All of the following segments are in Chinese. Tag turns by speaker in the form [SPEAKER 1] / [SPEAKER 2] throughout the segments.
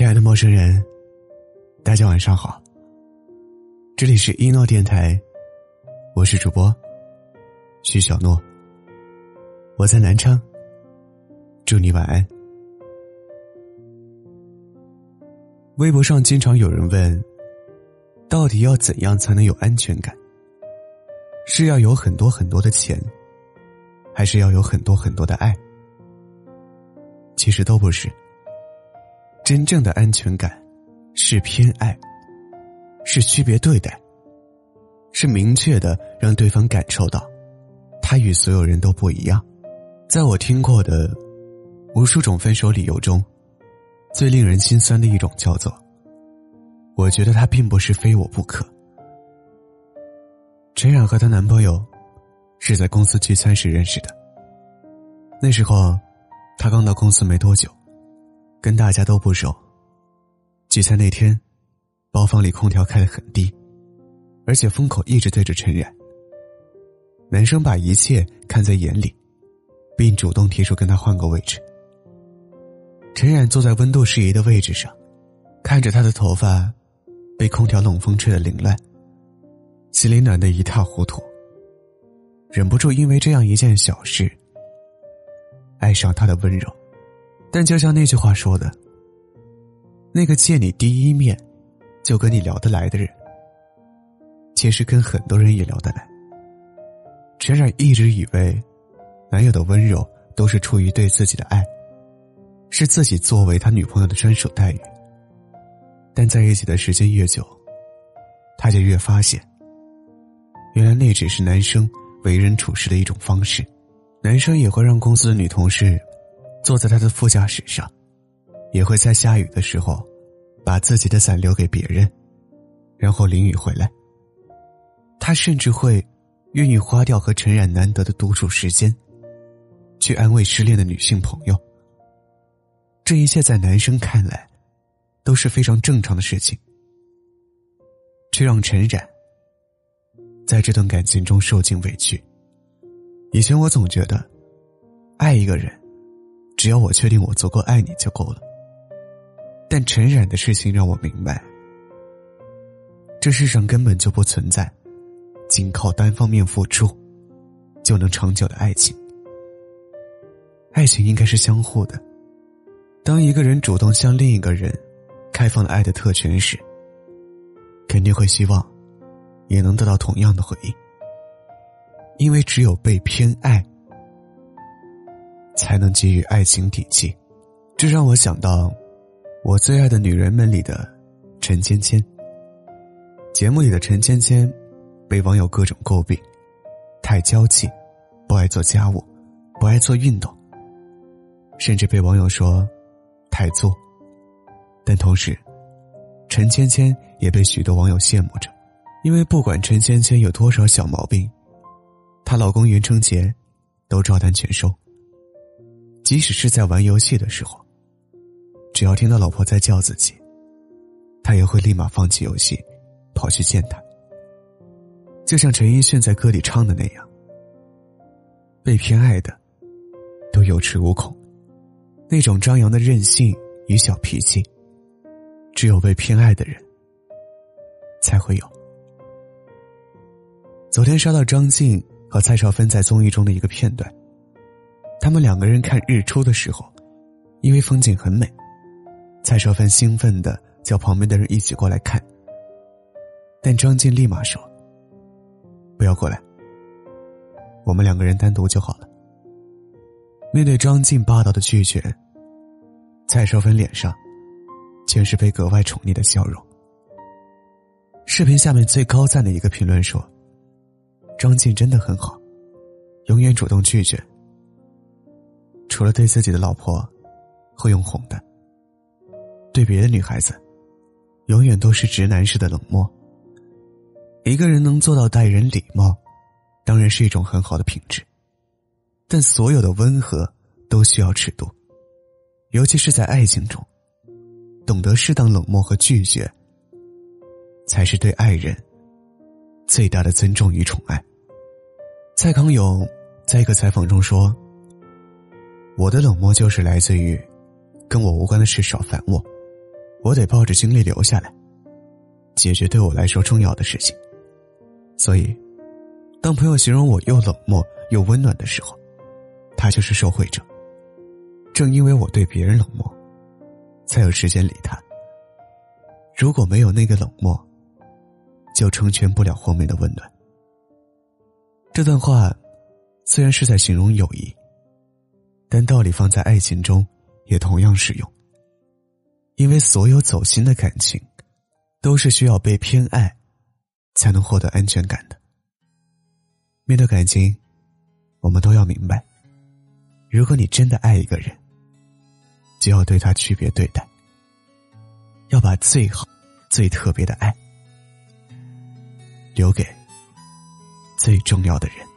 [SPEAKER 1] 亲爱的陌生人，大家晚上好。这里是一诺电台，我是主播徐小诺。我在南昌，祝你晚安。微博上经常有人问，到底要怎样才能有安全感？是要有很多很多的钱，还是要有很多很多的爱？其实都不是。真正的安全感，是偏爱，是区别对待，是明确的让对方感受到，他与所有人都不一样。在我听过的无数种分手理由中，最令人心酸的一种叫做：“我觉得他并不是非我不可。”陈冉和她男朋友是在公司聚餐时认识的。那时候，她刚到公司没多久。跟大家都不熟。聚餐那天，包房里空调开得很低，而且风口一直对着陈冉。男生把一切看在眼里，并主动提出跟他换个位置。陈冉坐在温度适宜的位置上，看着他的头发被空调冷风吹得凌乱，心里暖得一塌糊涂，忍不住因为这样一件小事爱上他的温柔。但就像那句话说的，那个见你第一面就跟你聊得来的人，其实跟很多人也聊得来。陈冉一直以为，男友的温柔都是出于对自己的爱，是自己作为他女朋友的专属待遇。但在一起的时间越久，他就越发现，原来那只是男生为人处事的一种方式。男生也会让公司的女同事。坐在他的副驾驶上，也会在下雨的时候，把自己的伞留给别人，然后淋雨回来。他甚至会愿意花掉和陈冉难得的独处时间，去安慰失恋的女性朋友。这一切在男生看来都是非常正常的事情，却让陈冉在这段感情中受尽委屈。以前我总觉得，爱一个人。只要我确定我足够爱你就够了。但陈冉的事情让我明白，这世上根本就不存在，仅靠单方面付出就能长久的爱情。爱情应该是相互的。当一个人主动向另一个人开放了爱的特权时，肯定会希望也能得到同样的回应，因为只有被偏爱。才能给予爱情底气，这让我想到我最爱的女人们里的陈芊芊。节目里的陈芊芊被网友各种诟病，太娇气，不爱做家务，不爱做运动，甚至被网友说太作。但同时，陈芊芊也被许多网友羡慕着，因为不管陈芊芊有多少小毛病，她老公袁成杰都照单全收。即使是在玩游戏的时候，只要听到老婆在叫自己，他也会立马放弃游戏，跑去见她。就像陈奕迅在歌里唱的那样：“被偏爱的都有恃无恐，那种张扬的任性与小脾气，只有被偏爱的人才会有。”昨天刷到张晋和蔡少芬在综艺中的一个片段。他们两个人看日出的时候，因为风景很美，蔡少芬兴奋的叫旁边的人一起过来看。但张晋立马说：“不要过来，我们两个人单独就好了。”面对张晋霸道的拒绝，蔡少芬脸上全是被格外宠溺的笑容。视频下面最高赞的一个评论说：“张晋真的很好，永远主动拒绝。”除了对自己的老婆，会用哄的；对别的女孩子，永远都是直男式的冷漠。一个人能做到待人礼貌，当然是一种很好的品质。但所有的温和都需要尺度，尤其是在爱情中，懂得适当冷漠和拒绝，才是对爱人最大的尊重与宠爱。蔡康永在一个采访中说。我的冷漠就是来自于，跟我无关的事少烦我，我得抱着精力留下来，解决对我来说重要的事情。所以，当朋友形容我又冷漠又温暖的时候，他就是受惠者。正因为我对别人冷漠，才有时间理他。如果没有那个冷漠，就成全不了后面的温暖。这段话虽然是在形容友谊，但道理放在爱情中也同样适用。因为所有走心的感情，都是需要被偏爱，才能获得安全感的。面对感情，我们都要明白，如果你真的爱一个人，就要对他区别对待，要把最好、最特别的爱留给最重要的人。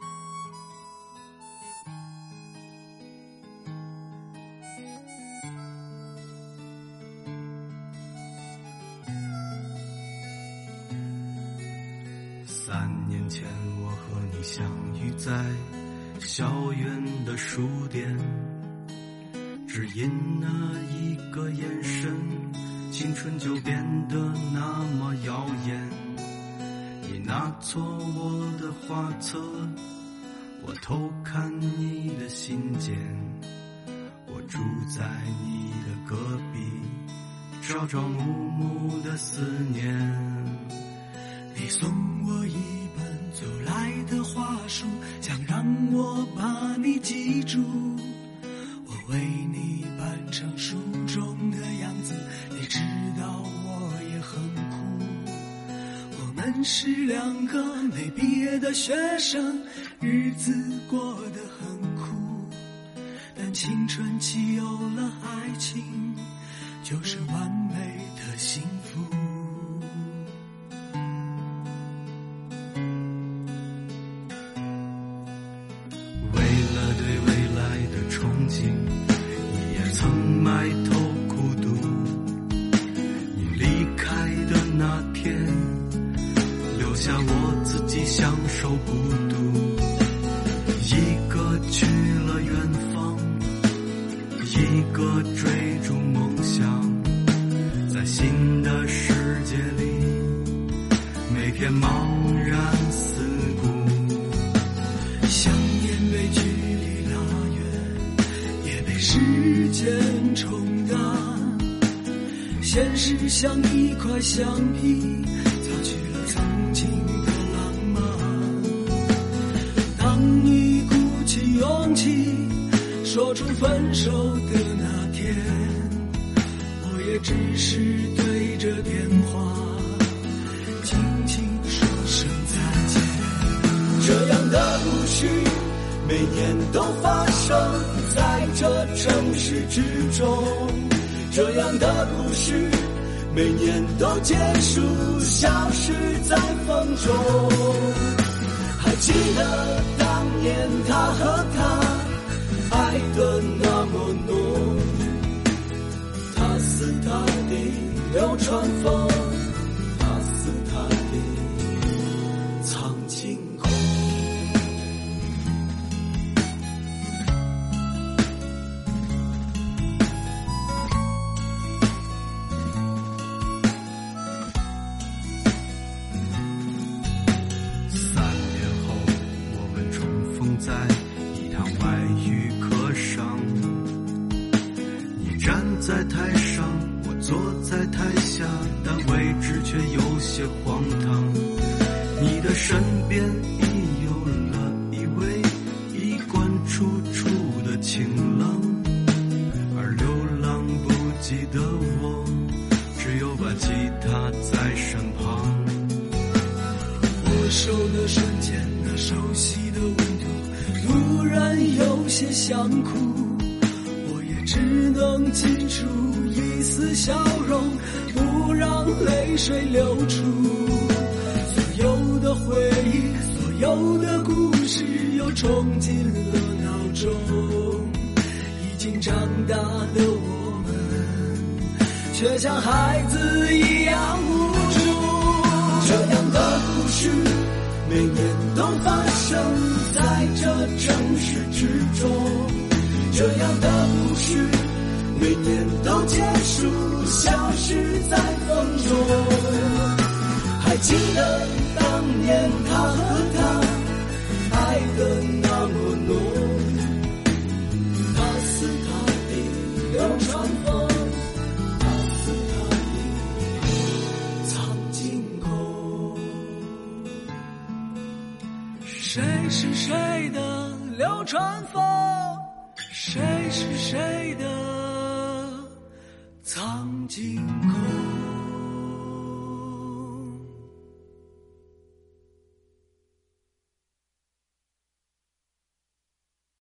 [SPEAKER 2] 三年前，我和你相遇在校园的书店，只因那一个眼神，青春就变得那么耀眼。你拿错我的画册，我偷看你的信件，我住在你的隔壁，朝朝暮暮的思念。
[SPEAKER 3] 你送我一本走来的话书，想让我把你记住。我为你扮成书中的样子，你知道我也很苦。我们是两个没毕业的学生，日子过得很苦。但青春期有了爱情，就是完美的幸福。
[SPEAKER 2] 下我自己享受孤独。一个去了远方，一个追逐梦想，在新的世界里，每天茫然四顾。
[SPEAKER 3] 想念被距离拉远，也被时间。冲淡，现实像一块橡皮，起说出分手的那天，我也只是对着电话轻轻说声再见。这样的故事每年都发生。在这城市之中，这样的故事每年都结束，消失在风中。还记得当年他和她爱的那么浓，他似他的流川枫。上，我坐在台下，但位置却有些荒唐。你的身边已有了一位衣冠楚楚的情郎，而流浪不羁的我，只有把吉他在身旁。握手的瞬间，那熟悉的温度，突然有些想哭。我也只能挤出一丝笑容，不让泪水流出。所有的回忆，所有的故事，又冲进了脑中。已经长大的我们，却像孩子一样无助。这样的故事，每年都发生在这城市之中。这样的故事，每年都结束，消失在风中。还记得当年他和她爱的那么浓，他似他的流川枫，他似他的苍井空。谁是谁的流川枫？谁是谁的藏进口。